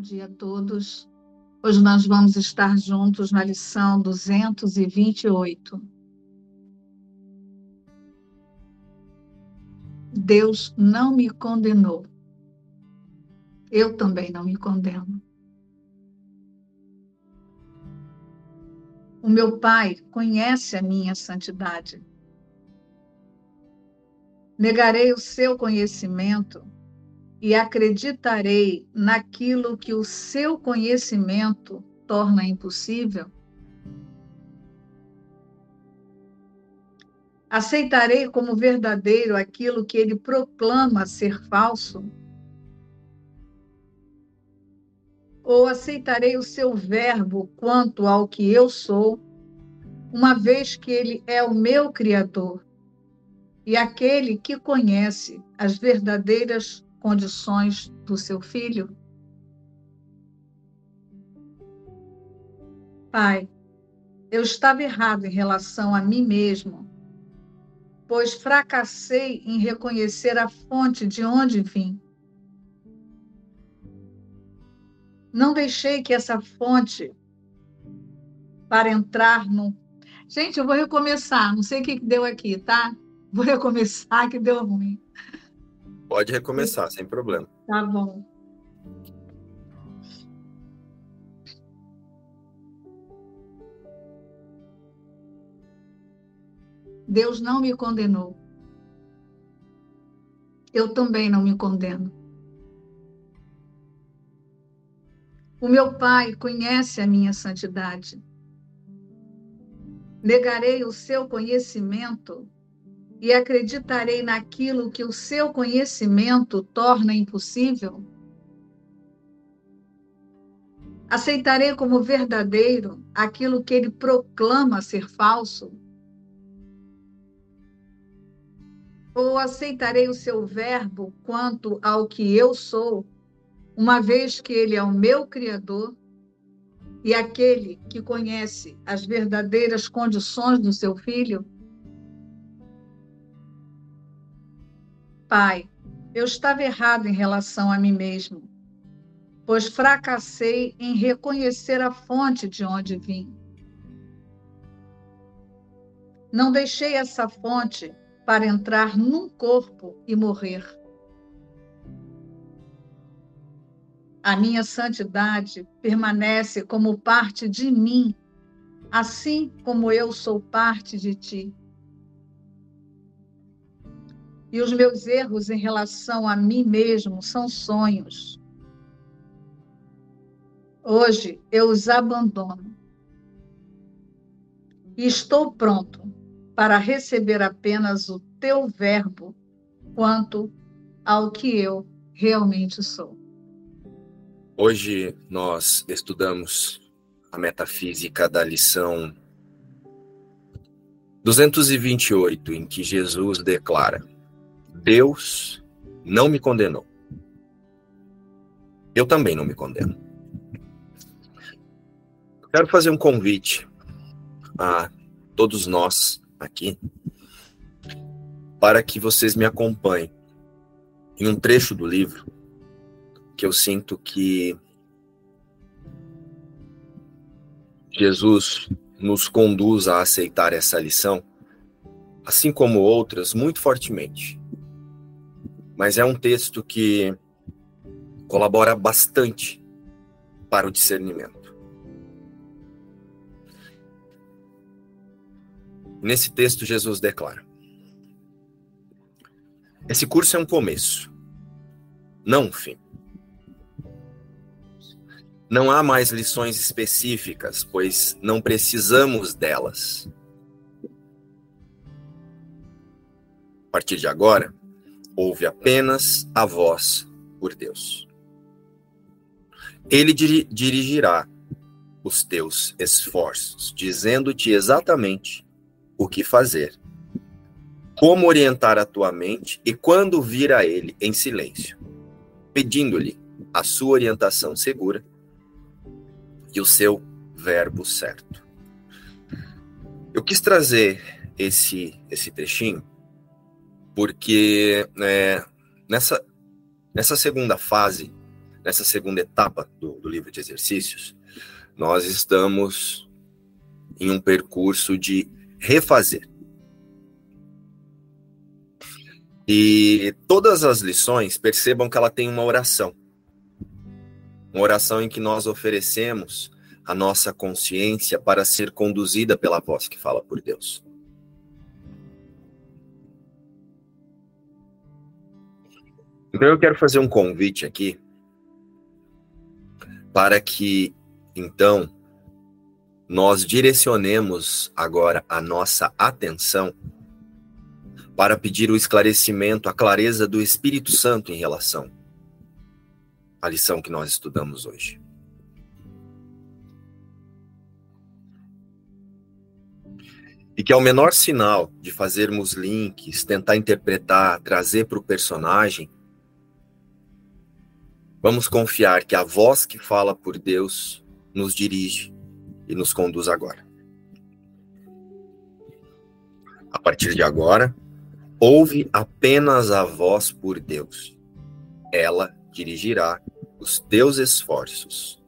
dia a todos. Hoje nós vamos estar juntos na lição 228. Deus não me condenou. Eu também não me condeno. O meu Pai conhece a minha santidade. Negarei o seu conhecimento e acreditarei naquilo que o seu conhecimento torna impossível? Aceitarei como verdadeiro aquilo que ele proclama ser falso? Ou aceitarei o seu verbo quanto ao que eu sou, uma vez que ele é o meu Criador e aquele que conhece as verdadeiras condições do seu filho? Pai, eu estava errado em relação a mim mesmo, pois fracassei em reconhecer a fonte de onde vim. Não deixei que essa fonte para entrar no. Gente, eu vou recomeçar, não sei o que deu aqui, tá? Vou recomeçar que deu ruim. Pode recomeçar, sem problema. Tá bom. Deus não me condenou. Eu também não me condeno. O meu Pai conhece a minha santidade. Negarei o seu conhecimento e acreditarei naquilo que o seu conhecimento torna impossível? Aceitarei como verdadeiro aquilo que ele proclama ser falso? Ou aceitarei o seu verbo quanto ao que eu sou, uma vez que ele é o meu Criador e aquele que conhece as verdadeiras condições do seu filho? Pai, eu estava errado em relação a mim mesmo, pois fracassei em reconhecer a fonte de onde vim. Não deixei essa fonte para entrar num corpo e morrer. A minha santidade permanece como parte de mim, assim como eu sou parte de ti. E os meus erros em relação a mim mesmo são sonhos. Hoje eu os abandono. E estou pronto para receber apenas o teu verbo quanto ao que eu realmente sou. Hoje nós estudamos a metafísica da lição 228, em que Jesus declara: Deus não me condenou. Eu também não me condeno. Quero fazer um convite a todos nós aqui para que vocês me acompanhem em um trecho do livro que eu sinto que Jesus nos conduz a aceitar essa lição, assim como outras, muito fortemente mas é um texto que colabora bastante para o discernimento. Nesse texto, Jesus declara: Esse curso é um começo, não um fim. Não há mais lições específicas, pois não precisamos delas. A partir de agora, ouve apenas a voz por Deus. Ele dirigirá os teus esforços, dizendo-te exatamente o que fazer, como orientar a tua mente e quando vir a ele em silêncio, pedindo-lhe a sua orientação segura e o seu verbo certo. Eu quis trazer esse esse trechinho porque é, nessa, nessa segunda fase nessa segunda etapa do, do livro de exercícios, nós estamos em um percurso de refazer. E todas as lições, percebam que ela tem uma oração. Uma oração em que nós oferecemos a nossa consciência para ser conduzida pela voz que fala por Deus. Então eu quero fazer um convite aqui para que então nós direcionemos agora a nossa atenção para pedir o esclarecimento, a clareza do Espírito Santo em relação à lição que nós estudamos hoje. E que ao menor sinal de fazermos links, tentar interpretar, trazer para o personagem, vamos confiar que a voz que fala por Deus nos dirige e nos conduz agora. A partir de agora, ouve apenas a voz por Deus. Ela dirigirá os teus esforços,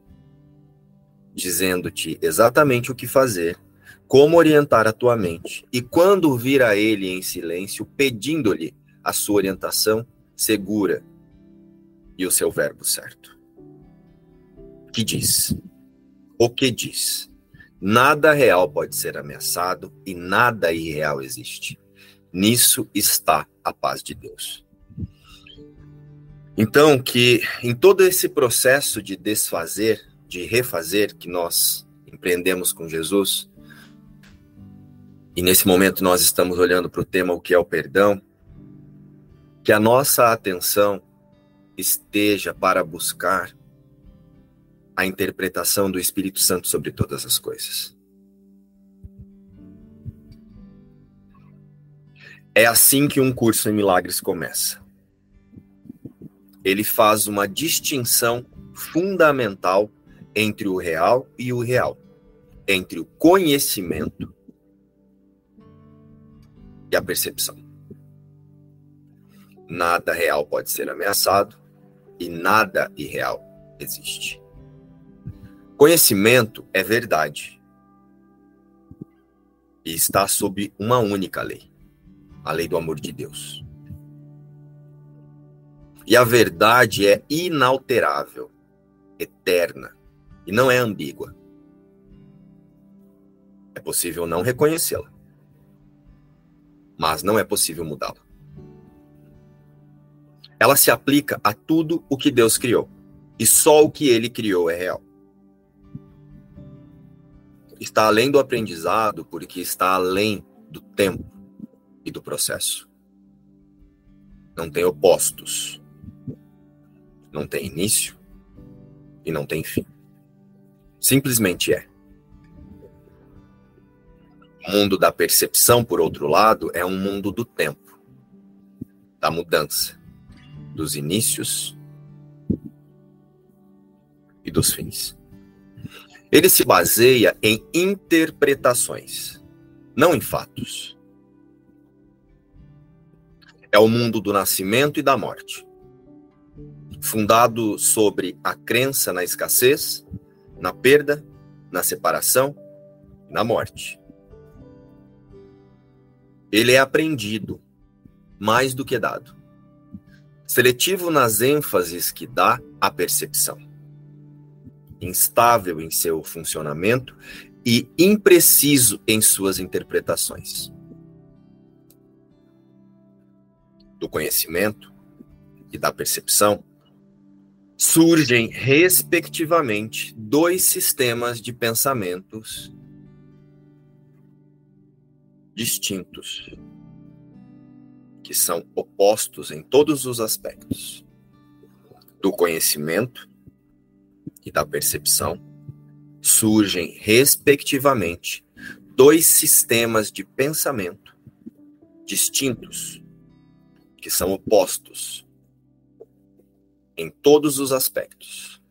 dizendo-te exatamente o que fazer, como orientar a tua mente, e quando vir a ele em silêncio, pedindo-lhe a sua orientação segura e o seu verbo certo. Que diz? O que diz? Nada real pode ser ameaçado e nada irreal existe. Nisso está a paz de Deus. Então, que em todo esse processo de desfazer, de refazer que nós empreendemos com Jesus, e nesse momento nós estamos olhando para o tema o que é o perdão, que a nossa atenção esteja para buscar a interpretação do Espírito Santo sobre todas as coisas. É assim que um curso em milagres começa. Ele faz uma distinção fundamental entre o real e o real, entre o conhecimento e a percepção. Nada real pode ser ameaçado e nada irreal existe. Conhecimento é verdade. E está sob uma única lei a lei do amor de Deus. E a verdade é inalterável, eterna e não é ambígua. É possível não reconhecê-la, mas não é possível mudá-la. Ela se aplica a tudo o que Deus criou, e só o que ele criou é real está além do aprendizado, porque está além do tempo e do processo. Não tem opostos. Não tem início e não tem fim. Simplesmente é. O mundo da percepção, por outro lado, é um mundo do tempo, da mudança, dos inícios e dos fins. Ele se baseia em interpretações, não em fatos. É o mundo do nascimento e da morte, fundado sobre a crença na escassez, na perda, na separação e na morte. Ele é aprendido mais do que dado, seletivo nas ênfases que dá à percepção instável em seu funcionamento e impreciso em suas interpretações. Do conhecimento e da percepção surgem, respectivamente, dois sistemas de pensamentos distintos, que são opostos em todos os aspectos. Do conhecimento e da percepção, surgem, respectivamente, dois sistemas de pensamento distintos, que são opostos em todos os aspectos.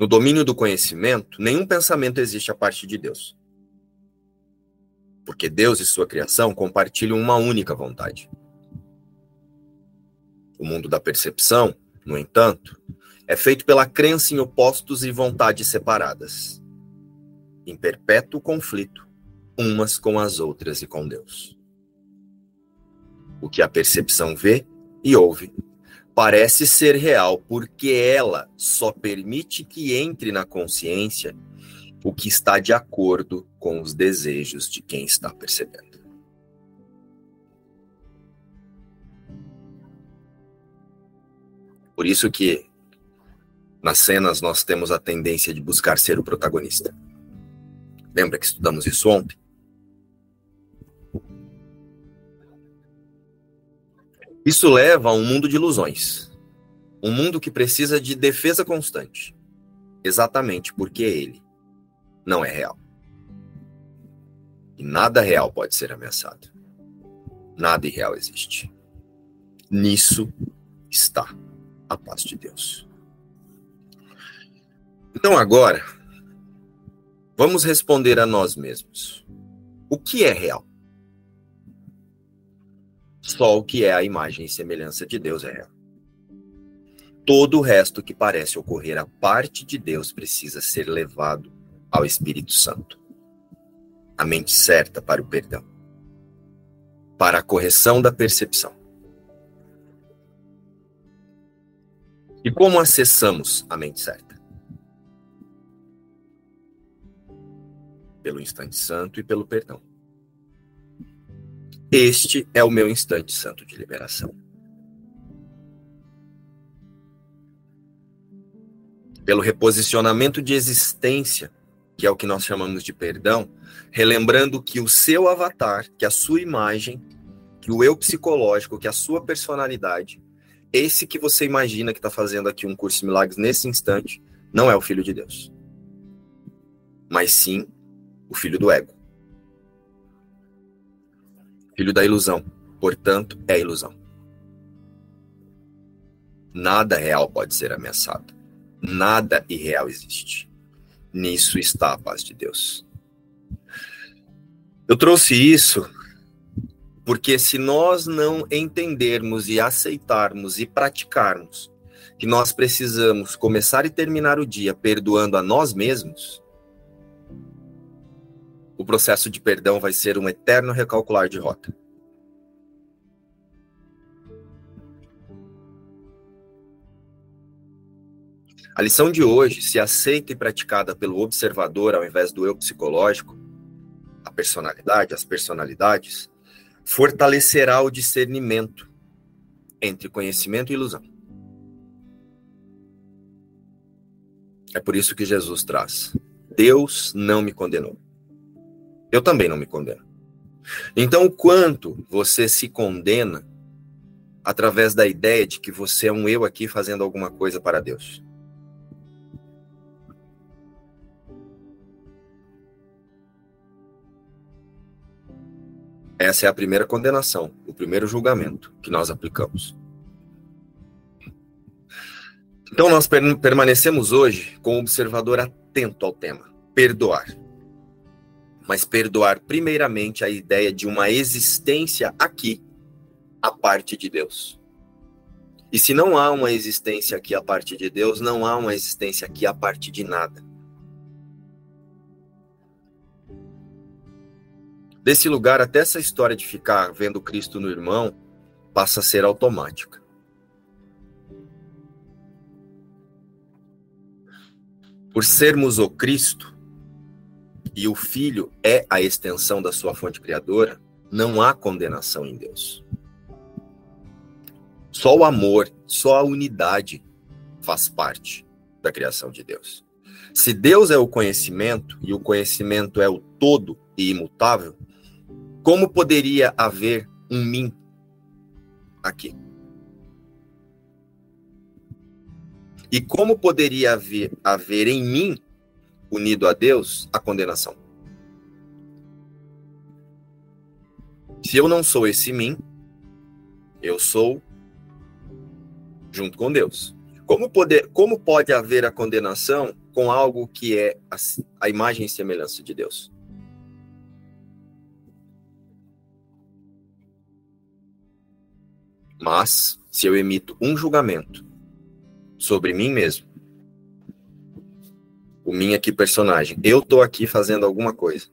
No domínio do conhecimento, nenhum pensamento existe a partir de Deus. Porque Deus e sua criação compartilham uma única vontade. O mundo da percepção no entanto, é feito pela crença em opostos e vontades separadas, em perpétuo conflito, umas com as outras e com Deus. O que a percepção vê e ouve parece ser real porque ela só permite que entre na consciência o que está de acordo com os desejos de quem está percebendo. Por isso que nas cenas nós temos a tendência de buscar ser o protagonista. Lembra que estudamos isso ontem? Isso leva a um mundo de ilusões. Um mundo que precisa de defesa constante. Exatamente porque ele não é real. E nada real pode ser ameaçado. Nada irreal existe. Nisso está a paz de Deus. Então agora, vamos responder a nós mesmos. O que é real? Só o que é a imagem e semelhança de Deus é real. Todo o resto que parece ocorrer a parte de Deus precisa ser levado ao Espírito Santo. A mente certa para o perdão, para a correção da percepção. E como acessamos a mente certa? Pelo instante santo e pelo perdão. Este é o meu instante santo de liberação. Pelo reposicionamento de existência, que é o que nós chamamos de perdão, relembrando que o seu avatar, que a sua imagem, que o eu psicológico, que a sua personalidade, esse que você imagina que está fazendo aqui um curso de milagres nesse instante, não é o filho de Deus, mas sim o filho do ego filho da ilusão. Portanto, é ilusão. Nada real pode ser ameaçado. Nada irreal existe. Nisso está a paz de Deus. Eu trouxe isso porque se nós não entendermos e aceitarmos e praticarmos que nós precisamos começar e terminar o dia perdoando a nós mesmos, o processo de perdão vai ser um eterno recalcular de rota. A lição de hoje, se aceita e praticada pelo observador ao invés do eu psicológico, a personalidade, as personalidades, fortalecerá o discernimento entre conhecimento e ilusão. É por isso que Jesus traz: Deus não me condenou. Eu também não me condeno. Então, quanto você se condena através da ideia de que você é um eu aqui fazendo alguma coisa para Deus? Essa é a primeira condenação, o primeiro julgamento que nós aplicamos. Então, nós permanecemos hoje com o observador atento ao tema: perdoar mas perdoar primeiramente a ideia de uma existência aqui, a parte de Deus. E se não há uma existência aqui a parte de Deus, não há uma existência aqui a parte de nada. Desse lugar, até essa história de ficar vendo Cristo no irmão passa a ser automática. Por sermos o Cristo, e o Filho é a extensão da sua fonte criadora, não há condenação em Deus. Só o amor, só a unidade faz parte da criação de Deus. Se Deus é o conhecimento e o conhecimento é o todo e imutável, como poderia haver um mim aqui? E como poderia haver, haver em mim unido a Deus, a condenação. Se eu não sou esse mim, eu sou junto com Deus. Como, poder, como pode haver a condenação com algo que é a, a imagem e semelhança de Deus? Mas, se eu emito um julgamento sobre mim mesmo. O mim aqui personagem. Eu tô aqui fazendo alguma coisa.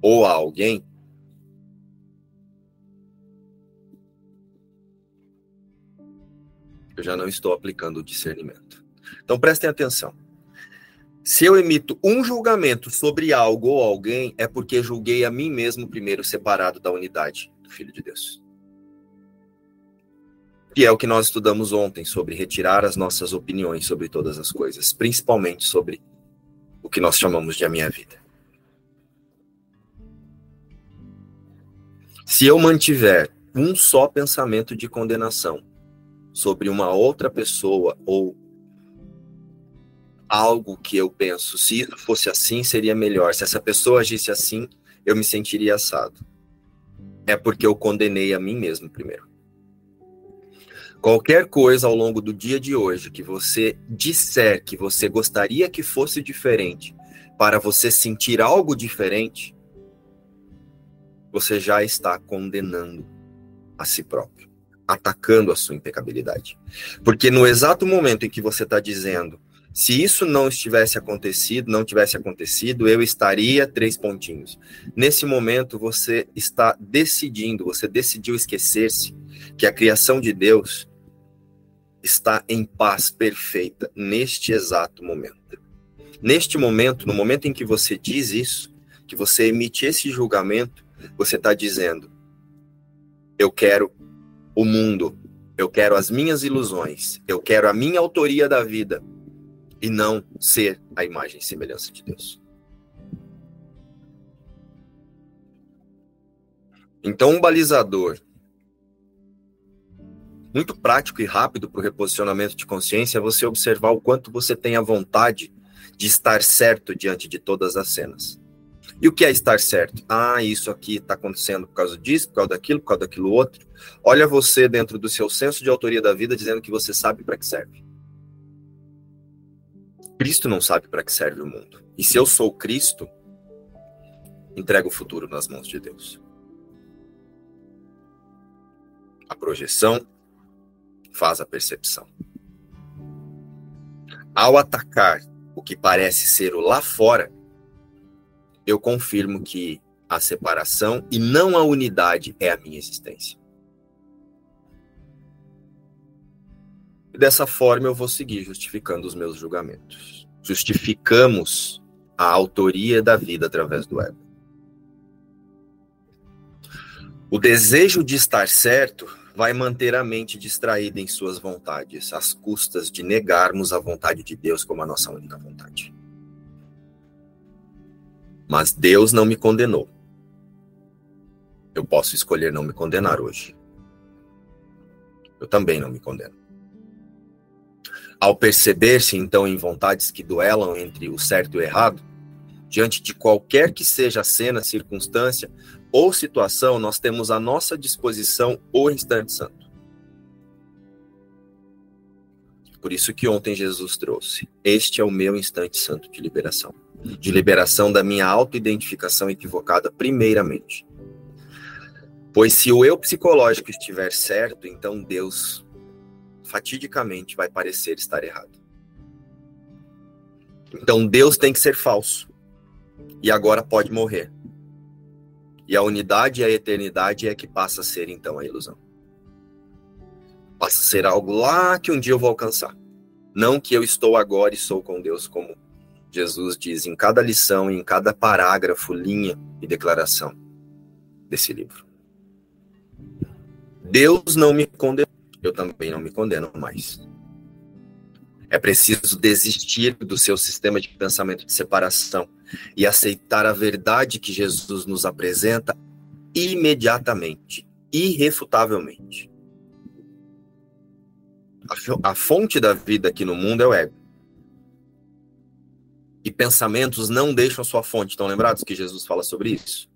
Ou a alguém. Eu já não estou aplicando o discernimento. Então prestem atenção. Se eu emito um julgamento sobre algo ou alguém, é porque julguei a mim mesmo primeiro, separado da unidade do Filho de Deus. Que é o que nós estudamos ontem sobre retirar as nossas opiniões sobre todas as coisas, principalmente sobre o que nós chamamos de a minha vida. Se eu mantiver um só pensamento de condenação sobre uma outra pessoa ou algo que eu penso, se fosse assim, seria melhor. Se essa pessoa agisse assim, eu me sentiria assado. É porque eu condenei a mim mesmo primeiro. Qualquer coisa ao longo do dia de hoje que você disser que você gostaria que fosse diferente, para você sentir algo diferente, você já está condenando a si próprio, atacando a sua impecabilidade. Porque no exato momento em que você está dizendo, se isso não estivesse acontecido, não tivesse acontecido, eu estaria três pontinhos. Nesse momento, você está decidindo, você decidiu esquecer-se que a criação de Deus está em paz perfeita neste exato momento. Neste momento, no momento em que você diz isso, que você emite esse julgamento, você está dizendo: eu quero o mundo, eu quero as minhas ilusões, eu quero a minha autoria da vida e não ser a imagem e semelhança de Deus. Então, um balizador muito prático e rápido para o reposicionamento de consciência é você observar o quanto você tem a vontade de estar certo diante de todas as cenas. E o que é estar certo? Ah, isso aqui está acontecendo por causa disso, por causa daquilo, por causa daquilo outro. Olha você dentro do seu senso de autoria da vida dizendo que você sabe para que serve. Cristo não sabe para que serve o mundo. E se eu sou Cristo, entrego o futuro nas mãos de Deus. A projeção faz a percepção. Ao atacar o que parece ser o lá fora, eu confirmo que a separação e não a unidade é a minha existência. Dessa forma eu vou seguir justificando os meus julgamentos. Justificamos a autoria da vida através do ego. O desejo de estar certo vai manter a mente distraída em suas vontades, às custas de negarmos a vontade de Deus como a nossa única vontade. Mas Deus não me condenou. Eu posso escolher não me condenar hoje. Eu também não me condeno. Ao perceber-se então em vontades que duelam entre o certo e o errado, diante de qualquer que seja a cena, circunstância ou situação, nós temos à nossa disposição o instante santo. Por isso que ontem Jesus trouxe: Este é o meu instante santo de liberação. De liberação da minha autoidentificação equivocada, primeiramente. Pois se o eu psicológico estiver certo, então Deus fatidicamente vai parecer estar errado. Então Deus tem que ser falso. E agora pode morrer. E a unidade e a eternidade é que passa a ser então a ilusão. Passa a ser algo lá que um dia eu vou alcançar. Não que eu estou agora e sou com Deus, como Jesus diz em cada lição, em cada parágrafo, linha e declaração desse livro. Deus não me condenou, eu também não me condeno mais. É preciso desistir do seu sistema de pensamento de separação e aceitar a verdade que Jesus nos apresenta imediatamente, irrefutavelmente. A fonte da vida aqui no mundo é o ego. E pensamentos não deixam sua fonte. Estão lembrados que Jesus fala sobre isso?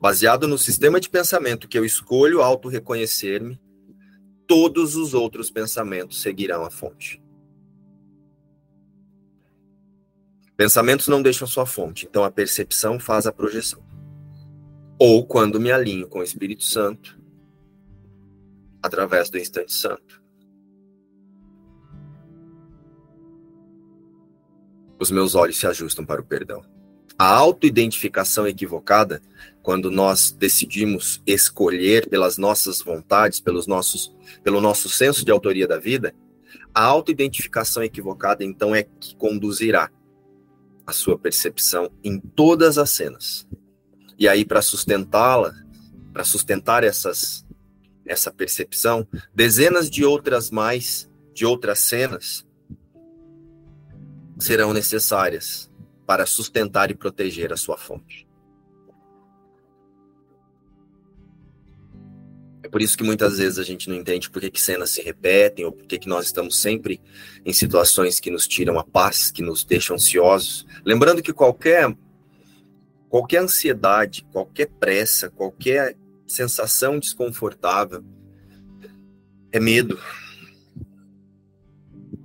Baseado no sistema de pensamento que eu escolho auto-reconhecer-me, todos os outros pensamentos seguirão a fonte. Pensamentos não deixam sua fonte, então a percepção faz a projeção. Ou quando me alinho com o Espírito Santo, através do instante santo. Os meus olhos se ajustam para o perdão. A autoidentificação equivocada, quando nós decidimos escolher pelas nossas vontades, pelos nossos, pelo nosso senso de autoria da vida, a autoidentificação equivocada, então, é que conduzirá a sua percepção em todas as cenas. E aí, para sustentá-la, para sustentar essas, essa percepção, dezenas de outras mais, de outras cenas, serão necessárias para sustentar e proteger a sua fonte. É por isso que muitas vezes a gente não entende por que, que cenas se repetem ou por que, que nós estamos sempre em situações que nos tiram a paz, que nos deixam ansiosos. Lembrando que qualquer qualquer ansiedade, qualquer pressa, qualquer sensação desconfortável é medo.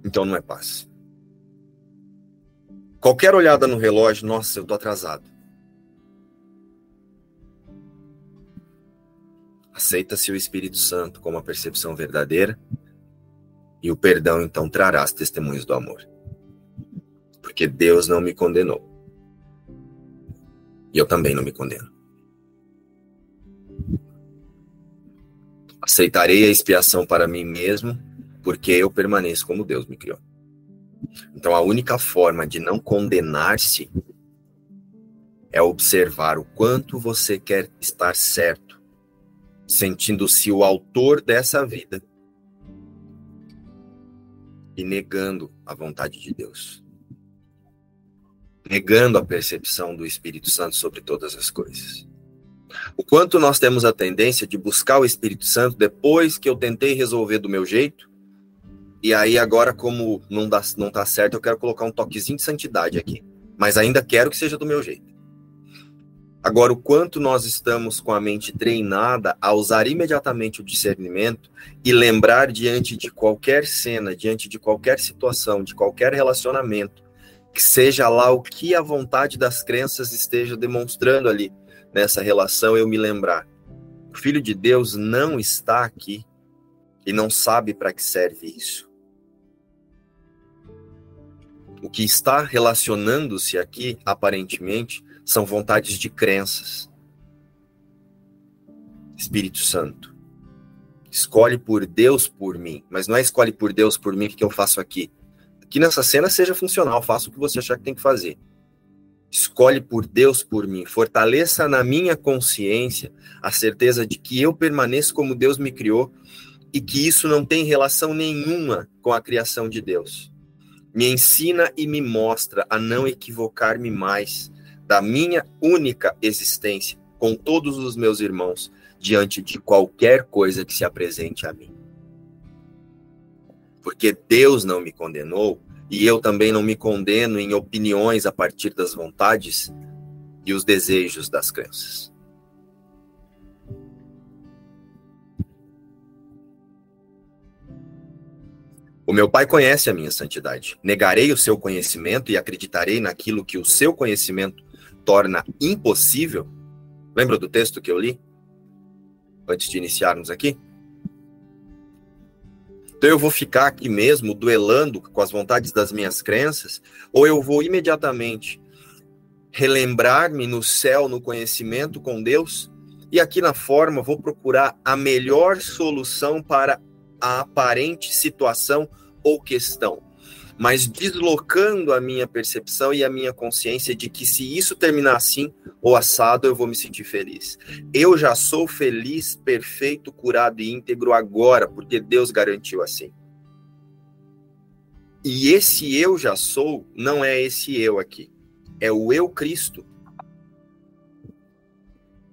Então não é paz. Qualquer olhada no relógio, nossa, eu tô atrasado. Aceita-se o Espírito Santo como a percepção verdadeira e o perdão então trará as testemunhas do amor. Porque Deus não me condenou. E eu também não me condeno. Aceitarei a expiação para mim mesmo, porque eu permaneço como Deus me criou. Então, a única forma de não condenar-se é observar o quanto você quer estar certo, sentindo-se o autor dessa vida e negando a vontade de Deus, negando a percepção do Espírito Santo sobre todas as coisas. O quanto nós temos a tendência de buscar o Espírito Santo depois que eu tentei resolver do meu jeito e aí agora, como não, dá, não tá certo, eu quero colocar um toquezinho de santidade aqui. Mas ainda quero que seja do meu jeito. Agora, o quanto nós estamos com a mente treinada a usar imediatamente o discernimento e lembrar diante de qualquer cena, diante de qualquer situação, de qualquer relacionamento, que seja lá o que a vontade das crenças esteja demonstrando ali nessa relação, eu me lembrar. O Filho de Deus não está aqui e não sabe para que serve isso. O que está relacionando-se aqui, aparentemente, são vontades de crenças. Espírito Santo. Escolhe por Deus por mim. Mas não é escolhe por Deus por mim o que eu faço aqui. Aqui nessa cena seja funcional, faça o que você achar que tem que fazer. Escolhe por Deus por mim. Fortaleça na minha consciência a certeza de que eu permaneço como Deus me criou e que isso não tem relação nenhuma com a criação de Deus me ensina e me mostra a não equivocar-me mais da minha única existência com todos os meus irmãos diante de qualquer coisa que se apresente a mim. Porque Deus não me condenou e eu também não me condeno em opiniões a partir das vontades e os desejos das crenças. O meu Pai conhece a minha santidade. Negarei o seu conhecimento e acreditarei naquilo que o seu conhecimento torna impossível? Lembra do texto que eu li? Antes de iniciarmos aqui? Então eu vou ficar aqui mesmo duelando com as vontades das minhas crenças, ou eu vou imediatamente relembrar-me no céu, no conhecimento com Deus, e aqui na forma vou procurar a melhor solução para a aparente situação ou questão, mas deslocando a minha percepção e a minha consciência de que se isso terminar assim ou assado, eu vou me sentir feliz. Eu já sou feliz, perfeito, curado e íntegro agora, porque Deus garantiu assim. E esse eu já sou não é esse eu aqui, é o eu Cristo.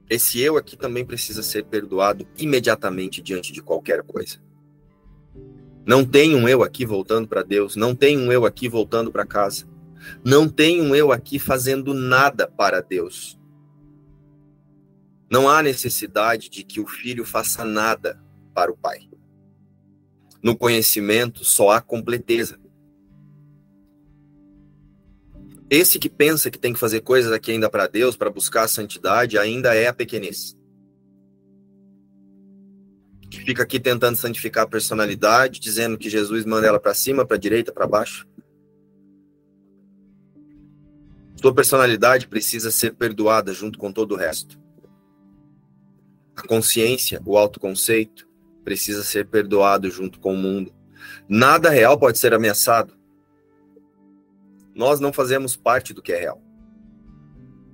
Esse eu aqui também precisa ser perdoado imediatamente diante de qualquer coisa. Não tem um eu aqui voltando para Deus, não tem um eu aqui voltando para casa. Não tem um eu aqui fazendo nada para Deus. Não há necessidade de que o filho faça nada para o pai. No conhecimento só há completeza. Esse que pensa que tem que fazer coisas aqui ainda para Deus, para buscar a santidade, ainda é a pequenez. Que fica aqui tentando santificar a personalidade, dizendo que Jesus manda ela para cima, para direita, para baixo. Sua personalidade precisa ser perdoada junto com todo o resto. A consciência, o autoconceito, precisa ser perdoado junto com o mundo. Nada real pode ser ameaçado. Nós não fazemos parte do que é real.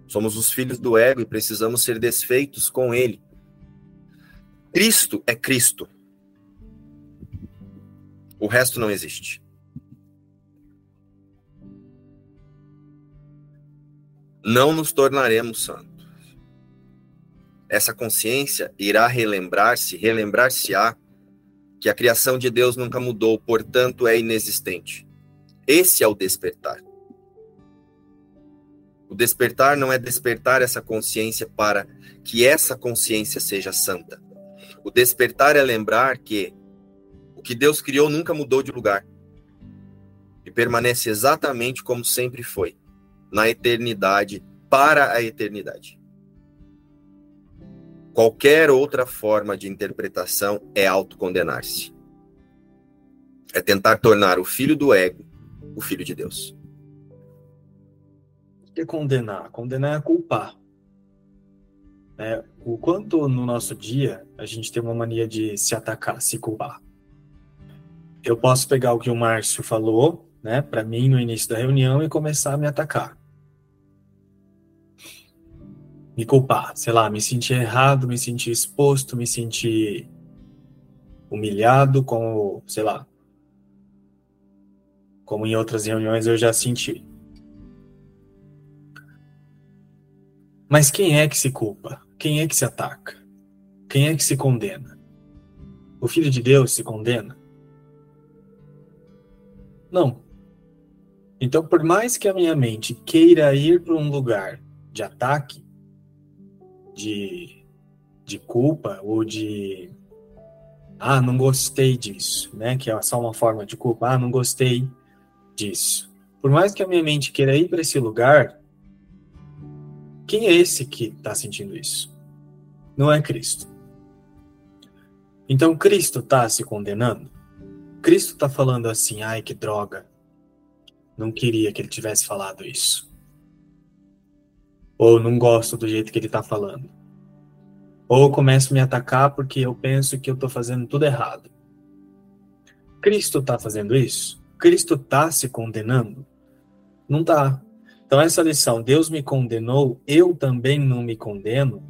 Somos os filhos do ego e precisamos ser desfeitos com ele. Cristo é Cristo. O resto não existe. Não nos tornaremos santos. Essa consciência irá relembrar-se, relembrar-se-á que a criação de Deus nunca mudou, portanto é inexistente. Esse é o despertar. O despertar não é despertar essa consciência para que essa consciência seja santa. O despertar é lembrar que o que Deus criou nunca mudou de lugar e permanece exatamente como sempre foi, na eternidade, para a eternidade. Qualquer outra forma de interpretação é autocondenar-se. É tentar tornar o filho do ego o filho de Deus. O que é condenar? Condenar é culpar. É, o quanto no nosso dia a gente tem uma mania de se atacar, se culpar. Eu posso pegar o que o Márcio falou, né, para mim no início da reunião e começar a me atacar. Me culpar, sei lá, me sentir errado, me sentir exposto, me sentir humilhado, como, sei lá, como em outras reuniões eu já senti. Mas quem é que se culpa? Quem é que se ataca? Quem é que se condena? O Filho de Deus se condena? Não. Então, por mais que a minha mente queira ir para um lugar de ataque, de, de culpa ou de ah, não gostei disso, né? Que é só uma forma de culpa, ah, não gostei disso. Por mais que a minha mente queira ir para esse lugar, quem é esse que está sentindo isso? Não é Cristo. Então Cristo está se condenando? Cristo está falando assim, ai que droga. Não queria que ele tivesse falado isso. Ou não gosto do jeito que ele está falando. Ou começo a me atacar porque eu penso que eu estou fazendo tudo errado. Cristo está fazendo isso? Cristo está se condenando? Não está. Então, essa lição, Deus me condenou, eu também não me condeno,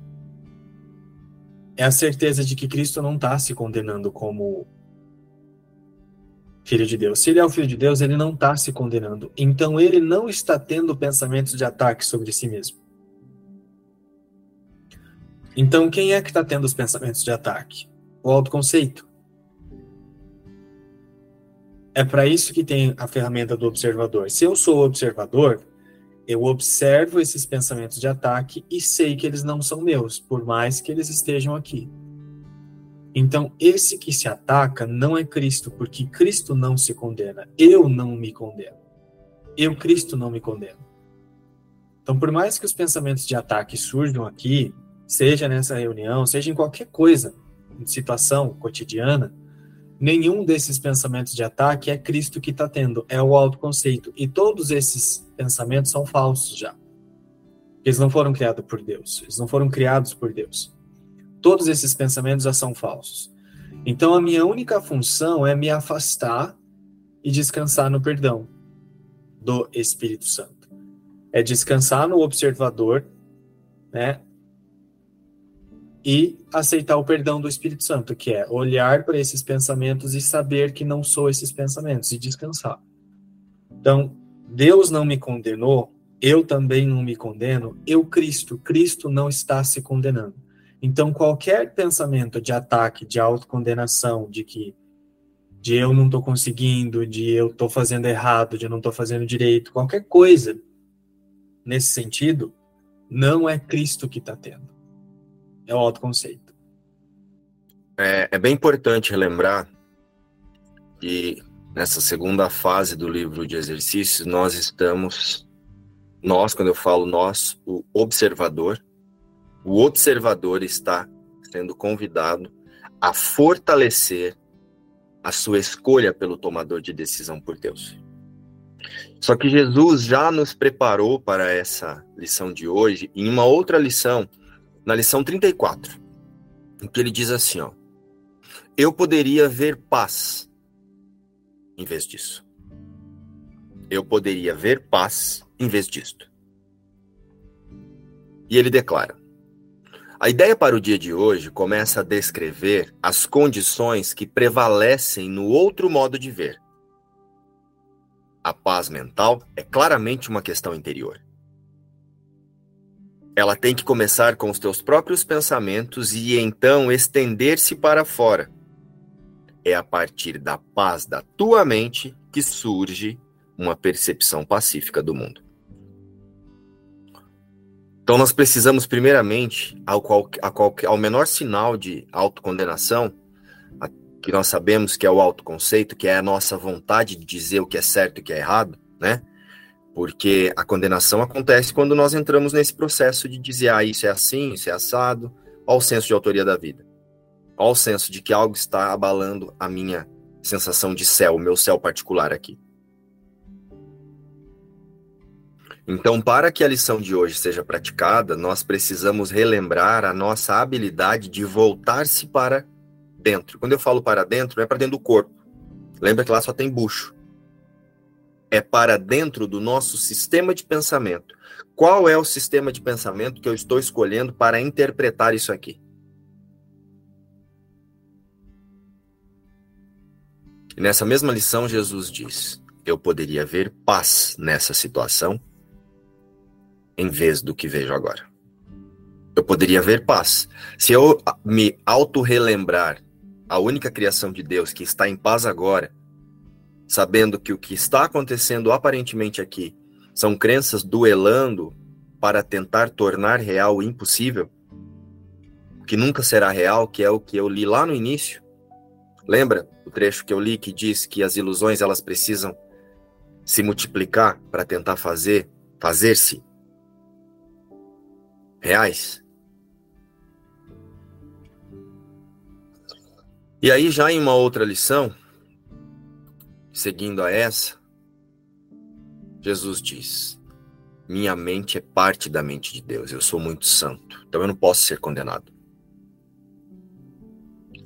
é a certeza de que Cristo não está se condenando como filho de Deus. Se ele é o filho de Deus, ele não está se condenando. Então, ele não está tendo pensamentos de ataque sobre si mesmo. Então, quem é que está tendo os pensamentos de ataque? O autoconceito. É para isso que tem a ferramenta do observador. Se eu sou observador, eu observo esses pensamentos de ataque e sei que eles não são meus, por mais que eles estejam aqui. Então, esse que se ataca não é Cristo, porque Cristo não se condena. Eu não me condeno. Eu, Cristo, não me condeno. Então, por mais que os pensamentos de ataque surjam aqui, seja nessa reunião, seja em qualquer coisa, situação cotidiana, nenhum desses pensamentos de ataque é Cristo que está tendo, é o autoconceito. E todos esses pensamentos são falsos já. Eles não foram criados por Deus, eles não foram criados por Deus. Todos esses pensamentos já são falsos. Então a minha única função é me afastar e descansar no perdão do Espírito Santo. É descansar no observador, né? E aceitar o perdão do Espírito Santo, que é olhar para esses pensamentos e saber que não sou esses pensamentos e descansar. Então, Deus não me condenou, eu também não me condeno, eu Cristo, Cristo não está se condenando. Então, qualquer pensamento de ataque, de autocondenação, de que de eu não estou conseguindo, de eu estou fazendo errado, de eu não estou fazendo direito, qualquer coisa nesse sentido, não é Cristo que está tendo é o autoconceito. É, é bem importante relembrar que nessa segunda fase do livro de exercícios, nós estamos, nós, quando eu falo nós, o observador, o observador está sendo convidado a fortalecer a sua escolha pelo tomador de decisão por Deus. Só que Jesus já nos preparou para essa lição de hoje em uma outra lição, na lição 34, em que ele diz assim, ó: Eu poderia ver paz em vez disso. Eu poderia ver paz em vez disto. E ele declara: A ideia para o dia de hoje começa a descrever as condições que prevalecem no outro modo de ver a paz mental é claramente uma questão interior. Ela tem que começar com os teus próprios pensamentos e então estender-se para fora. É a partir da paz da tua mente que surge uma percepção pacífica do mundo. Então nós precisamos primeiramente, ao, qual, qual, ao menor sinal de autocondenação, que nós sabemos que é o autoconceito, que é a nossa vontade de dizer o que é certo e o que é errado, né? Porque a condenação acontece quando nós entramos nesse processo de dizer, ah, isso é assim, isso é assado, ao senso de autoria da vida. Ao senso de que algo está abalando a minha sensação de céu, o meu céu particular aqui. Então, para que a lição de hoje seja praticada, nós precisamos relembrar a nossa habilidade de voltar-se para dentro. Quando eu falo para dentro, não é para dentro do corpo. Lembra que lá só tem bucho. É para dentro do nosso sistema de pensamento. Qual é o sistema de pensamento que eu estou escolhendo para interpretar isso aqui? E nessa mesma lição, Jesus diz: Eu poderia ver paz nessa situação em vez do que vejo agora. Eu poderia ver paz. Se eu me auto-relembrar a única criação de Deus que está em paz agora, sabendo que o que está acontecendo aparentemente aqui são crenças duelando para tentar tornar real o impossível, o que nunca será real, que é o que eu li lá no início. Lembra o trecho que eu li que diz que as ilusões elas precisam se multiplicar para tentar fazer fazer-se reais? E aí, já em uma outra lição, seguindo a essa, Jesus diz: Minha mente é parte da mente de Deus, eu sou muito santo, então eu não posso ser condenado.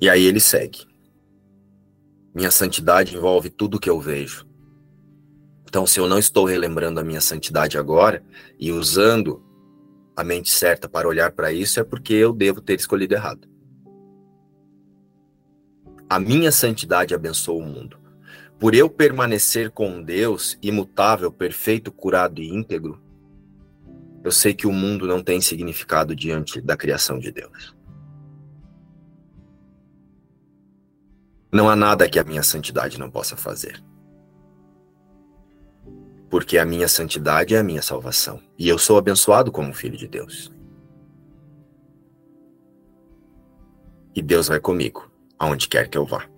E aí ele segue: Minha santidade envolve tudo que eu vejo. Então, se eu não estou relembrando a minha santidade agora e usando a mente certa para olhar para isso, é porque eu devo ter escolhido errado. A minha santidade abençoa o mundo. Por eu permanecer com Deus, imutável, perfeito, curado e íntegro, eu sei que o mundo não tem significado diante da criação de Deus. Não há nada que a minha santidade não possa fazer. Porque a minha santidade é a minha salvação. E eu sou abençoado como filho de Deus. E Deus vai comigo aonde quer que eu vá.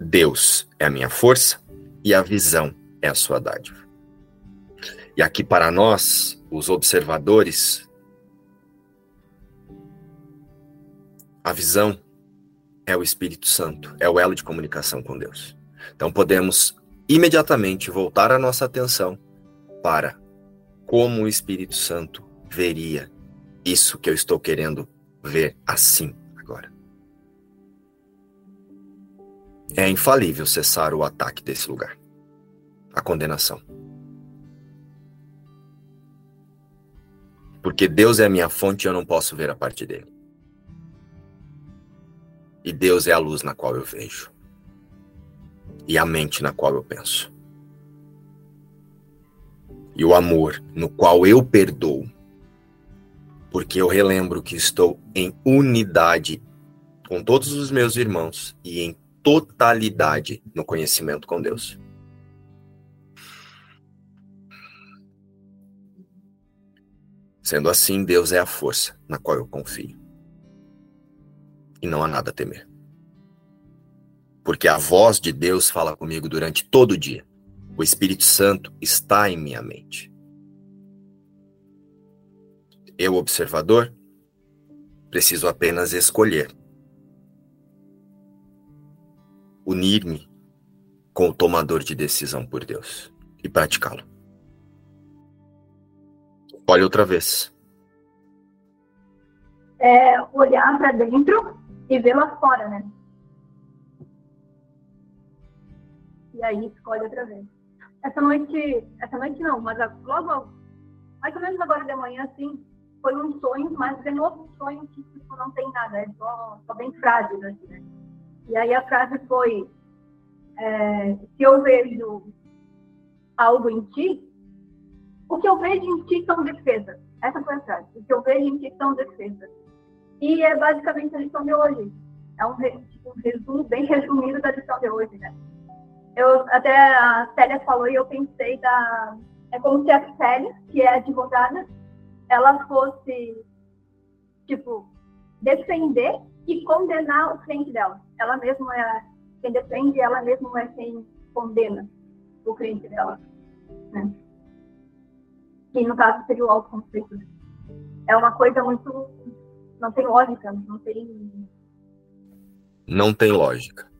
Deus é a minha força e a visão é a sua dádiva. E aqui para nós, os observadores, a visão é o Espírito Santo, é o elo de comunicação com Deus. Então podemos imediatamente voltar a nossa atenção para como o Espírito Santo veria isso que eu estou querendo ver assim É infalível cessar o ataque desse lugar a condenação. Porque Deus é a minha fonte e eu não posso ver a parte dele. E Deus é a luz na qual eu vejo. E a mente na qual eu penso. E o amor no qual eu perdoo porque eu relembro que estou em unidade com todos os meus irmãos e em totalidade no conhecimento com Deus. Sendo assim, Deus é a força na qual eu confio. E não há nada a temer. Porque a voz de Deus fala comigo durante todo o dia. O Espírito Santo está em minha mente eu observador, Preciso apenas escolher. Unir-me com o tomador de decisão por Deus e praticá-lo. Olhe outra vez. É olhar para dentro e ver lá fora, né? E aí escolhe outra vez. Essa noite, essa noite não, mas logo, mais ou menos agora de manhã, assim, foi um sonho, mas de novo um sonho que tipo, não tem nada, é só, só bem frágil, assim, né? E aí a frase foi, é, se eu vejo algo em ti, o que eu vejo em ti são defesas. Essa foi a frase. O que eu vejo em ti são defesas. E é basicamente a lição de hoje. É um, tipo, um resumo bem resumido da lição de hoje, né? Eu, até a Célia falou e eu pensei da... É como se a Célia, que é advogada, ela fosse, tipo, defender e condenar o cliente dela. Ela mesma é quem defende, ela mesma é quem condena o cliente dela. Né? Que no caso seria o autoconflito. É uma coisa muito. Não tem lógica, não tem. Não tem lógica.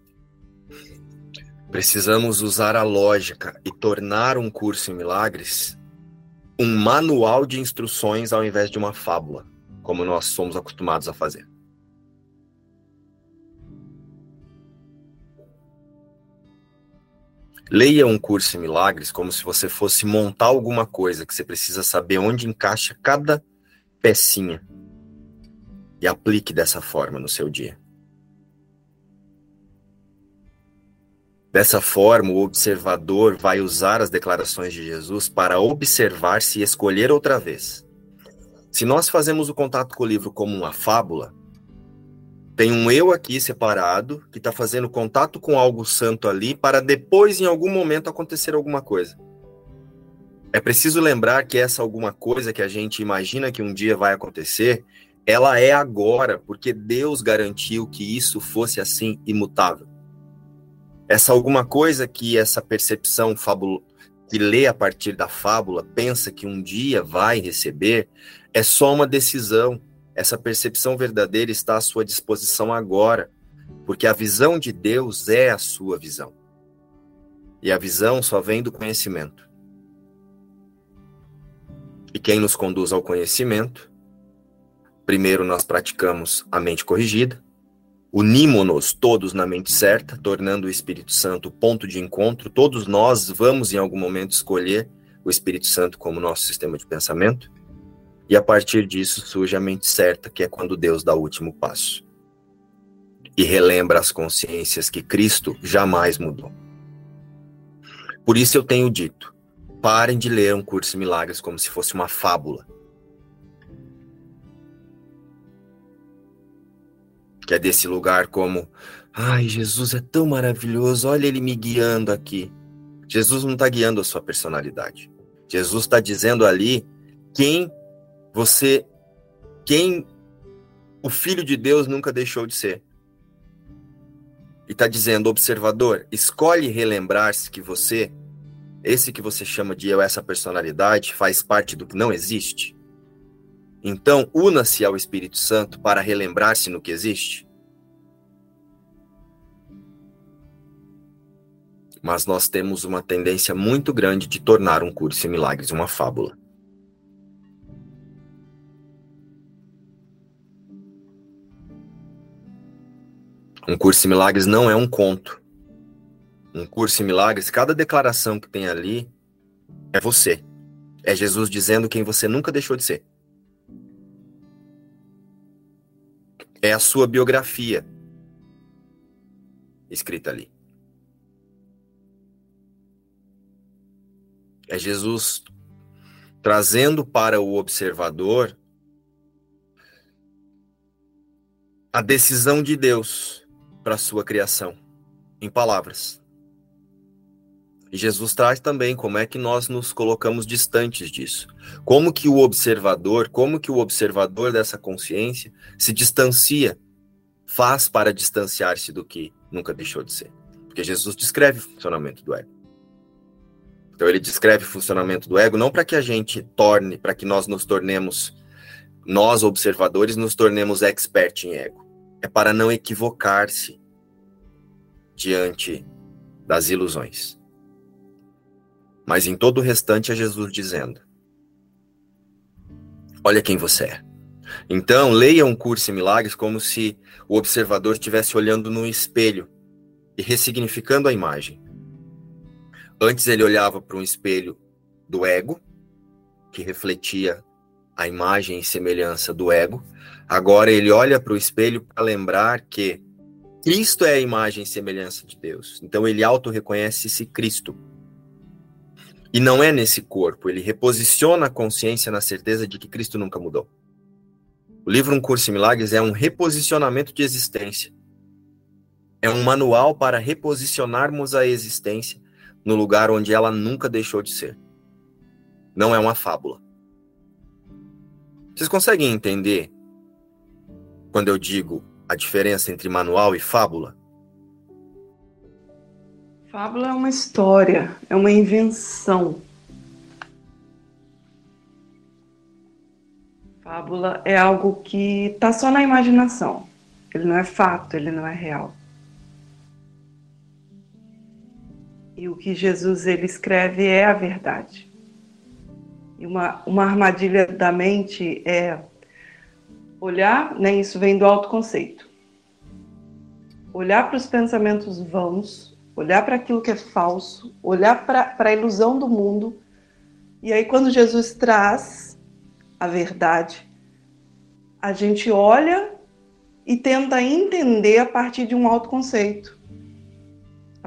Precisamos usar a lógica e tornar um curso em milagres um manual de instruções ao invés de uma fábula, como nós somos acostumados a fazer. Leia um curso em milagres como se você fosse montar alguma coisa que você precisa saber onde encaixa cada pecinha e aplique dessa forma no seu dia. Dessa forma, o observador vai usar as declarações de Jesus para observar-se e escolher outra vez. Se nós fazemos o contato com o livro como uma fábula, tem um eu aqui separado que está fazendo contato com algo santo ali para depois, em algum momento, acontecer alguma coisa. É preciso lembrar que essa alguma coisa que a gente imagina que um dia vai acontecer, ela é agora, porque Deus garantiu que isso fosse assim imutável. Essa alguma coisa que essa percepção fábula, que lê a partir da fábula pensa que um dia vai receber, é só uma decisão. Essa percepção verdadeira está à sua disposição agora, porque a visão de Deus é a sua visão. E a visão só vem do conhecimento. E quem nos conduz ao conhecimento? Primeiro nós praticamos a mente corrigida, unimos-nos todos na mente certa, tornando o Espírito Santo o ponto de encontro. Todos nós vamos, em algum momento, escolher o Espírito Santo como nosso sistema de pensamento. E a partir disso surge a mente certa, que é quando Deus dá o último passo. E relembra as consciências que Cristo jamais mudou. Por isso eu tenho dito: parem de ler um curso de milagres como se fosse uma fábula. que é desse lugar como, ai, Jesus é tão maravilhoso, olha ele me guiando aqui. Jesus não está guiando a sua personalidade. Jesus está dizendo ali quem você, quem o Filho de Deus nunca deixou de ser. E está dizendo, observador, escolhe relembrar-se que você, esse que você chama de eu, essa personalidade, faz parte do que não existe. Então, una-se ao Espírito Santo para relembrar-se no que existe. Mas nós temos uma tendência muito grande de tornar um curso em milagres uma fábula. Um curso em milagres não é um conto. Um curso em milagres, cada declaração que tem ali é você. É Jesus dizendo quem você nunca deixou de ser. é a sua biografia escrita ali. É Jesus trazendo para o observador a decisão de Deus para sua criação, em palavras. Jesus traz também como é que nós nos colocamos distantes disso. Como que o observador, como que o observador dessa consciência se distancia, faz para distanciar-se do que nunca deixou de ser. Porque Jesus descreve o funcionamento do ego. Então ele descreve o funcionamento do ego não para que a gente torne, para que nós nos tornemos nós, observadores, nos tornemos expert em ego. É para não equivocar-se diante das ilusões. Mas em todo o restante é Jesus dizendo: Olha quem você é. Então, leia um curso em milagres como se o observador estivesse olhando no espelho e ressignificando a imagem. Antes ele olhava para um espelho do ego, que refletia a imagem e semelhança do ego. Agora ele olha para o espelho para lembrar que Cristo é a imagem e semelhança de Deus. Então ele auto-reconhece-se Cristo. E não é nesse corpo, ele reposiciona a consciência na certeza de que Cristo nunca mudou. O livro Um Curso em Milagres é um reposicionamento de existência. É um manual para reposicionarmos a existência no lugar onde ela nunca deixou de ser. Não é uma fábula. Vocês conseguem entender quando eu digo a diferença entre manual e fábula? Fábula é uma história, é uma invenção. Fábula é algo que está só na imaginação. Ele não é fato, ele não é real. E o que Jesus ele escreve é a verdade. E uma, uma armadilha da mente é olhar, né, isso vem do autoconceito. Olhar para os pensamentos vãos, olhar para aquilo que é falso, olhar para a ilusão do mundo. E aí, quando Jesus traz a verdade, a gente olha e tenta entender a partir de um autoconceito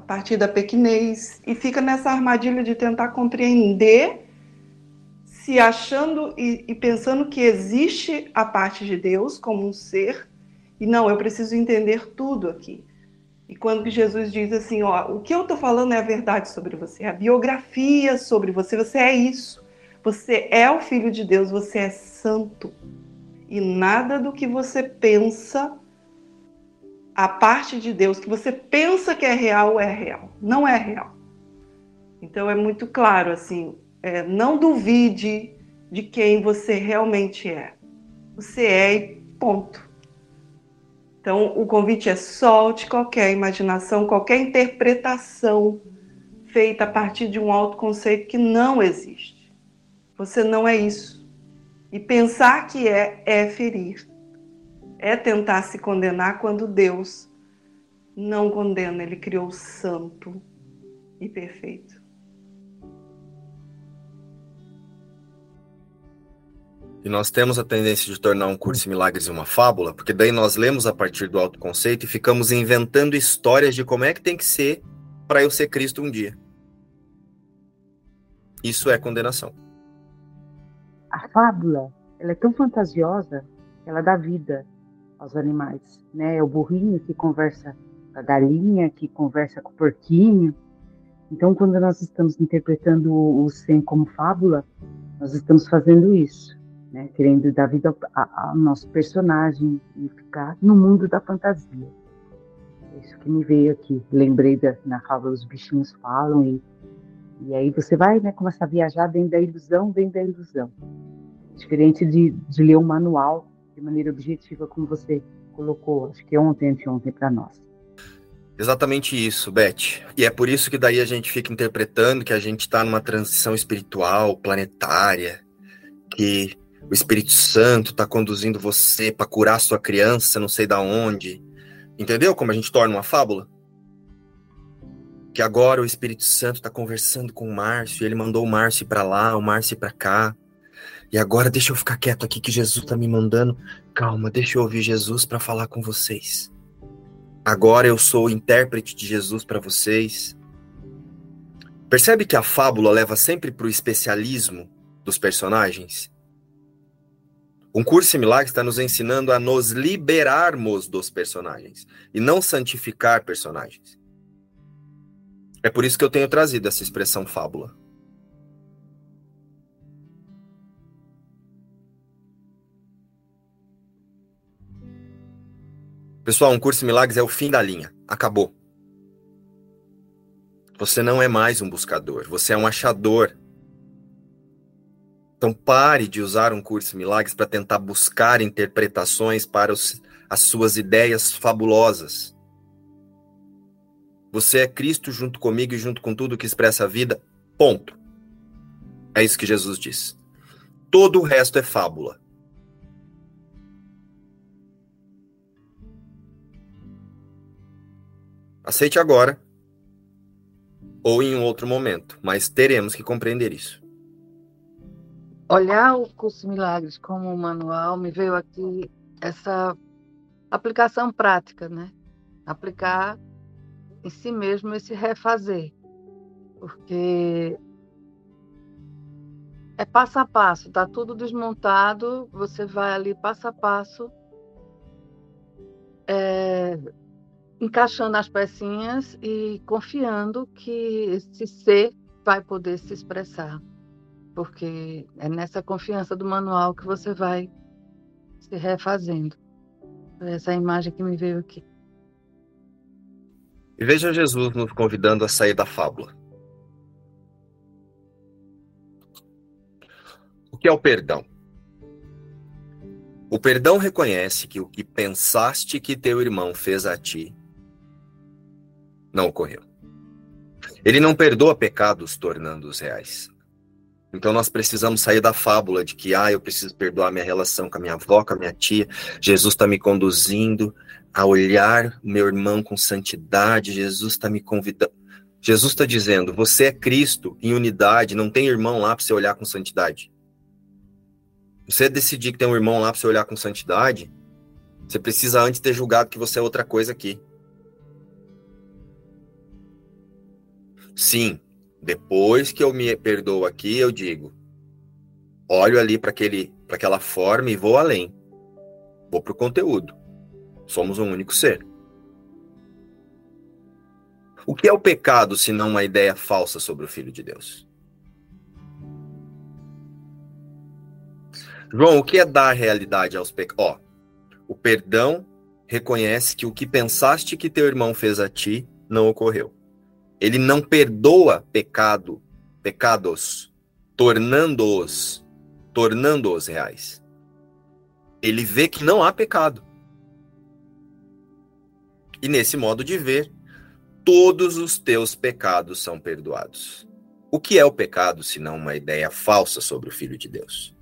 partir da pequenez e fica nessa armadilha de tentar compreender, se achando e, e pensando que existe a parte de Deus como um ser e não, eu preciso entender tudo aqui. E quando Jesus diz assim, ó, o que eu estou falando é a verdade sobre você, a biografia sobre você, você é isso. Você é o filho de Deus, você é santo. E nada do que você pensa a parte de Deus que você pensa que é real é real, não é real. Então é muito claro assim, é, não duvide de quem você realmente é. Você é e ponto. Então o convite é solte qualquer imaginação, qualquer interpretação feita a partir de um autoconceito que não existe. Você não é isso. E pensar que é é ferir é tentar se condenar quando Deus não condena, ele criou santo e perfeito. E nós temos a tendência de tornar um curso em milagres uma fábula, porque daí nós lemos a partir do autoconceito e ficamos inventando histórias de como é que tem que ser para eu ser Cristo um dia. Isso é condenação. A fábula, ela é tão fantasiosa, ela dá vida, aos animais, né? É o burrinho que conversa com a galinha, que conversa com o porquinho. Então, quando nós estamos interpretando o Sem como fábula, nós estamos fazendo isso, né? Querendo dar vida ao, nosso personagem e ficar no mundo da fantasia. É isso que me veio aqui. Lembrei da, na fábula os bichinhos falam e, e aí você vai, né? Começar a viajar dentro da ilusão, dentro da ilusão. Diferente de, de ler um manual de maneira objetiva, como você colocou, acho que ontem, anteontem, para nós. Exatamente isso, Beth. E é por isso que daí a gente fica interpretando que a gente está numa transição espiritual, planetária, que o Espírito Santo está conduzindo você para curar sua criança, não sei da onde. Entendeu como a gente torna uma fábula? Que agora o Espírito Santo está conversando com o Márcio, ele mandou o Márcio para lá, o Márcio para cá. E agora deixa eu ficar quieto aqui que Jesus está me mandando. Calma, deixa eu ouvir Jesus para falar com vocês. Agora eu sou o intérprete de Jesus para vocês. Percebe que a fábula leva sempre para o especialismo dos personagens? Um curso em milagres está nos ensinando a nos liberarmos dos personagens e não santificar personagens. É por isso que eu tenho trazido essa expressão fábula. Pessoal, um curso em milagres é o fim da linha. Acabou. Você não é mais um buscador, você é um achador. Então pare de usar um curso de milagres para tentar buscar interpretações para os, as suas ideias fabulosas. Você é Cristo junto comigo e junto com tudo que expressa a vida. Ponto. É isso que Jesus diz. Todo o resto é fábula. Aceite agora ou em um outro momento, mas teremos que compreender isso. Olhar o curso Milagres como um manual me veio aqui essa aplicação prática, né? Aplicar em si mesmo esse refazer, porque é passo a passo, tá tudo desmontado, você vai ali passo a passo, é, encaixando as pecinhas e confiando que esse ser vai poder se expressar, porque é nessa confiança do manual que você vai se refazendo. Essa imagem que me veio aqui. E veja Jesus nos convidando a sair da fábula. O que é o perdão? O perdão reconhece que o que pensaste que teu irmão fez a ti não ocorreu. Ele não perdoa pecados tornando-os reais. Então nós precisamos sair da fábula de que, ah, eu preciso perdoar minha relação com a minha avó, com a minha tia. Jesus está me conduzindo a olhar meu irmão com santidade. Jesus está me convidando. Jesus está dizendo: você é Cristo em unidade, não tem irmão lá para você olhar com santidade. Você decidir que tem um irmão lá para você olhar com santidade, você precisa antes ter julgado que você é outra coisa aqui. Sim, depois que eu me perdoo aqui, eu digo: olho ali para aquela forma e vou além. Vou para o conteúdo. Somos um único ser. O que é o pecado se não uma ideia falsa sobre o Filho de Deus? João, o que é dar realidade aos pecados? Ó, o perdão reconhece que o que pensaste que teu irmão fez a ti não ocorreu. Ele não perdoa pecado, pecados, tornando-os, tornando-os reais. Ele vê que não há pecado. E nesse modo de ver, todos os teus pecados são perdoados. O que é o pecado senão uma ideia falsa sobre o Filho de Deus?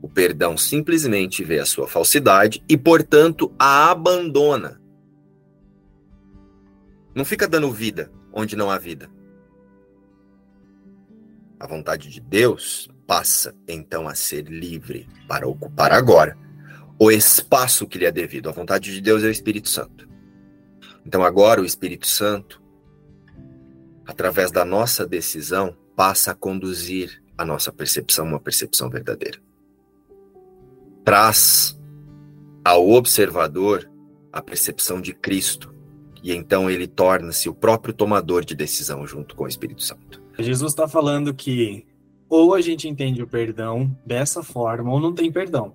O perdão simplesmente vê a sua falsidade e, portanto, a abandona. Não fica dando vida onde não há vida. A vontade de Deus passa então a ser livre para ocupar agora o espaço que lhe é devido. A vontade de Deus é o Espírito Santo. Então agora o Espírito Santo, através da nossa decisão, passa a conduzir a nossa percepção uma percepção verdadeira. Traz ao observador a percepção de Cristo, e então ele torna-se o próprio tomador de decisão junto com o Espírito Santo. Jesus está falando que ou a gente entende o perdão dessa forma ou não tem perdão.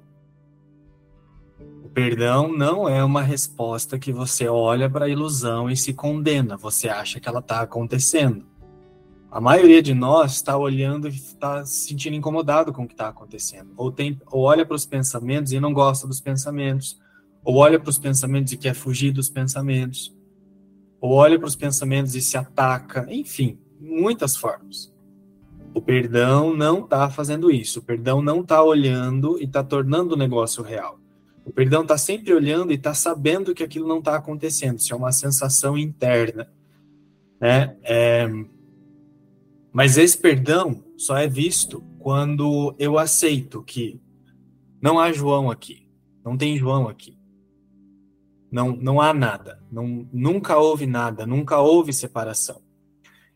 O perdão não é uma resposta que você olha para a ilusão e se condena, você acha que ela está acontecendo. A maioria de nós está olhando e está se sentindo incomodado com o que está acontecendo. Ou, tem, ou olha para os pensamentos e não gosta dos pensamentos. Ou olha para os pensamentos e quer fugir dos pensamentos ou olha para os pensamentos e se ataca, enfim, muitas formas. O perdão não está fazendo isso. O perdão não está olhando e está tornando o negócio real. O perdão está sempre olhando e está sabendo que aquilo não está acontecendo. Isso é uma sensação interna. Né? É... Mas esse perdão só é visto quando eu aceito que não há João aqui, não tem João aqui. Não, não há nada. Não, nunca houve nada, nunca houve separação.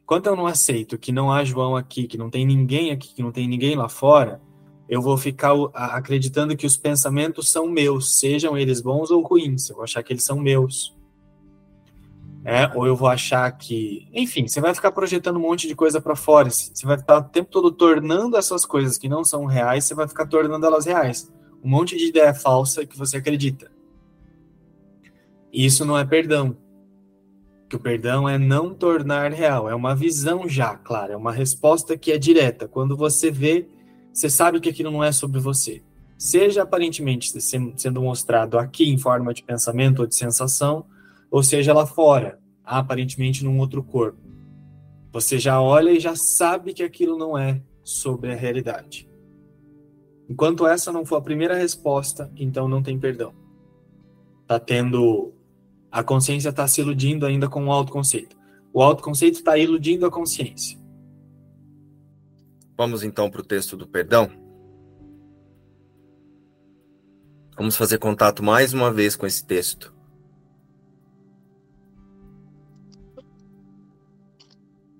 Enquanto eu não aceito que não há João aqui, que não tem ninguém aqui, que não tem ninguém lá fora, eu vou ficar acreditando que os pensamentos são meus, sejam eles bons ou ruins. Eu vou achar que eles são meus. É, ou eu vou achar que. Enfim, você vai ficar projetando um monte de coisa para fora. Você vai estar o tempo todo tornando essas coisas que não são reais, você vai ficar tornando elas reais. Um monte de ideia falsa que você acredita. Isso não é perdão. Que o perdão é não tornar real, é uma visão já, claro, é uma resposta que é direta. Quando você vê, você sabe que aquilo não é sobre você. Seja aparentemente sendo mostrado aqui em forma de pensamento ou de sensação, ou seja lá fora, aparentemente num outro corpo. Você já olha e já sabe que aquilo não é sobre a realidade. Enquanto essa não for a primeira resposta, então não tem perdão. Tá tendo a consciência está se iludindo ainda com o autoconceito. O autoconceito está iludindo a consciência. Vamos então para o texto do perdão. Vamos fazer contato mais uma vez com esse texto.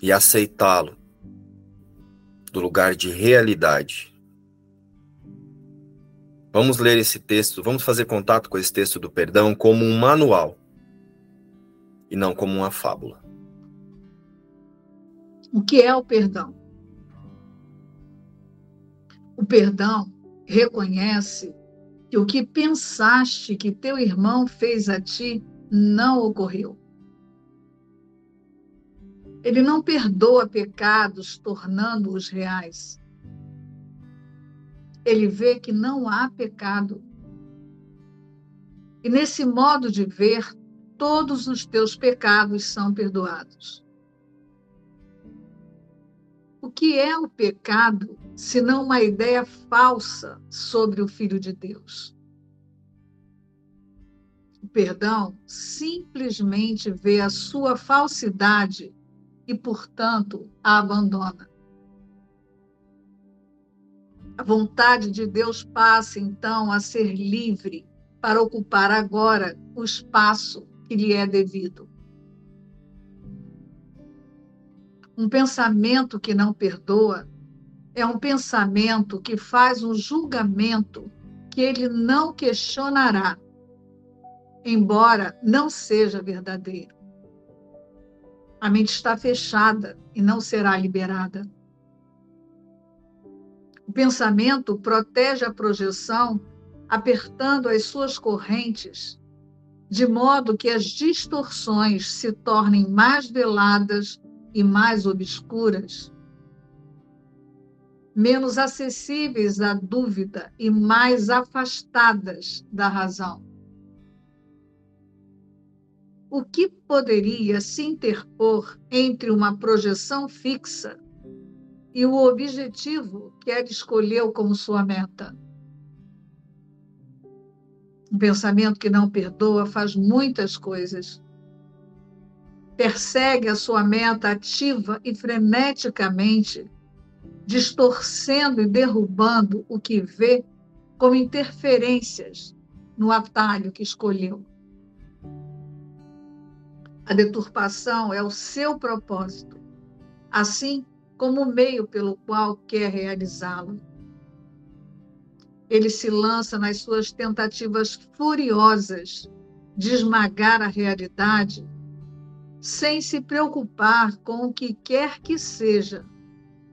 E aceitá-lo do lugar de realidade. Vamos ler esse texto, vamos fazer contato com esse texto do perdão como um manual e não como uma fábula. O que é o perdão? O perdão reconhece que o que pensaste que teu irmão fez a ti não ocorreu. Ele não perdoa pecados tornando-os reais. Ele vê que não há pecado. E nesse modo de ver, todos os teus pecados são perdoados. O que é o pecado senão uma ideia falsa sobre o Filho de Deus? O perdão simplesmente vê a sua falsidade e, portanto, a abandona. A vontade de Deus passa, então, a ser livre para ocupar agora o espaço que lhe é devido. Um pensamento que não perdoa é um pensamento que faz um julgamento que ele não questionará, embora não seja verdadeiro. A mente está fechada e não será liberada. O pensamento protege a projeção, apertando as suas correntes, de modo que as distorções se tornem mais veladas e mais obscuras, menos acessíveis à dúvida e mais afastadas da razão. O que poderia se interpor entre uma projeção fixa e o objetivo que ela escolheu como sua meta? Um pensamento que não perdoa faz muitas coisas persegue a sua meta ativa e freneticamente, distorcendo e derrubando o que vê como interferências no atalho que escolheu. A deturpação é o seu propósito, assim como o meio pelo qual quer realizá-lo. Ele se lança nas suas tentativas furiosas de esmagar a realidade sem se preocupar com o que quer que seja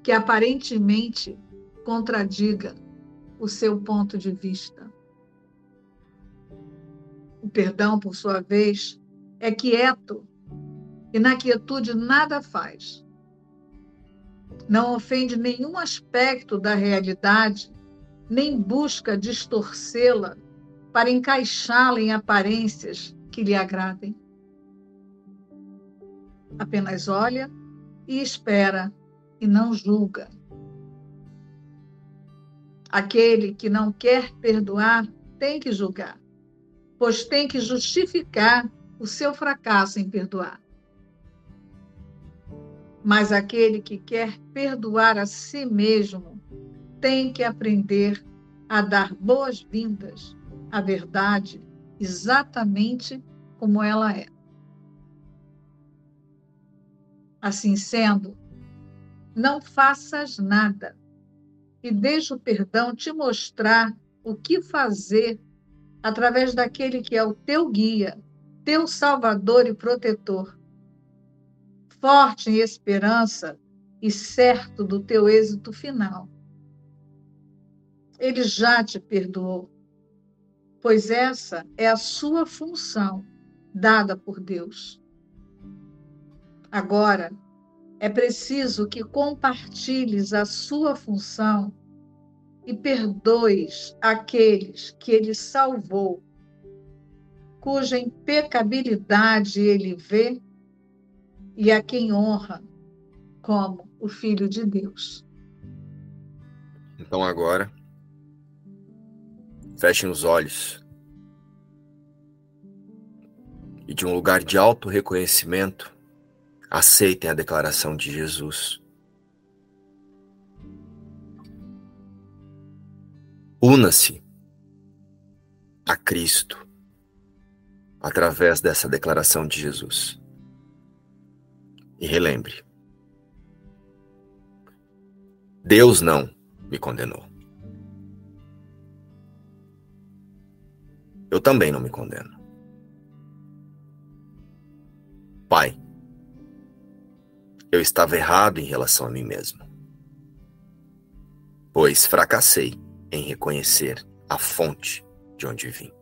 que aparentemente contradiga o seu ponto de vista. O perdão, por sua vez, é quieto e na quietude nada faz. Não ofende nenhum aspecto da realidade, nem busca distorcê-la para encaixá-la em aparências que lhe agradem apenas olha e espera e não julga. Aquele que não quer perdoar tem que julgar, pois tem que justificar o seu fracasso em perdoar. Mas aquele que quer perdoar a si mesmo tem que aprender a dar boas-vindas à verdade exatamente como ela é. Assim sendo, não faças nada e deixa o perdão te mostrar o que fazer através daquele que é o teu guia, teu salvador e protetor. Forte em esperança e certo do teu êxito final. Ele já te perdoou, pois essa é a sua função dada por Deus. Agora, é preciso que compartilhes a sua função e perdoes aqueles que ele salvou, cuja impecabilidade ele vê e a quem honra como o Filho de Deus. Então agora, fechem os olhos e de um lugar de alto reconhecimento, aceitem a declaração de Jesus. Una-se a Cristo através dessa declaração de Jesus. E relembre: Deus não me condenou. Eu também não me condeno. Pai, eu estava errado em relação a mim mesmo, pois fracassei em reconhecer a fonte de onde vim.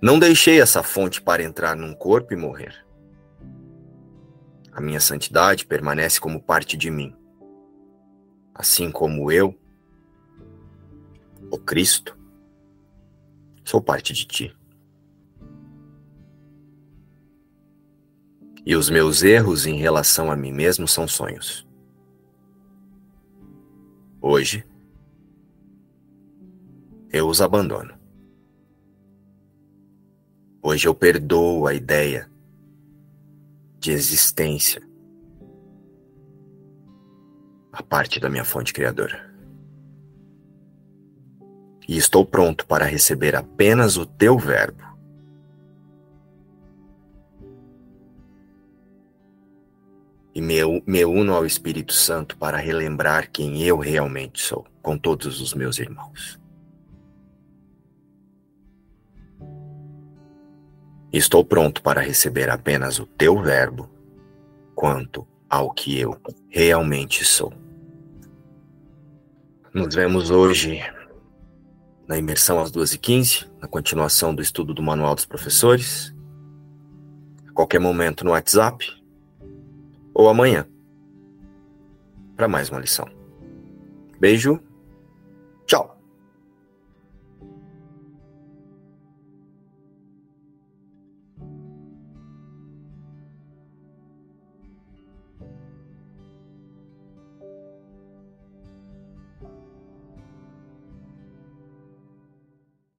Não deixei essa fonte para entrar num corpo e morrer. A minha santidade permanece como parte de mim, assim como eu, o Cristo, sou parte de ti. E os meus erros em relação a mim mesmo são sonhos. Hoje, eu os abandono. Hoje eu perdoo a ideia de existência a parte da minha fonte criadora. E estou pronto para receber apenas o teu verbo e me, me uno ao Espírito Santo para relembrar quem eu realmente sou, com todos os meus irmãos. Estou pronto para receber apenas o teu verbo quanto ao que eu realmente sou. Nos vemos hoje na imersão às 2h15, na continuação do estudo do Manual dos Professores. A qualquer momento no WhatsApp, ou amanhã para mais uma lição. Beijo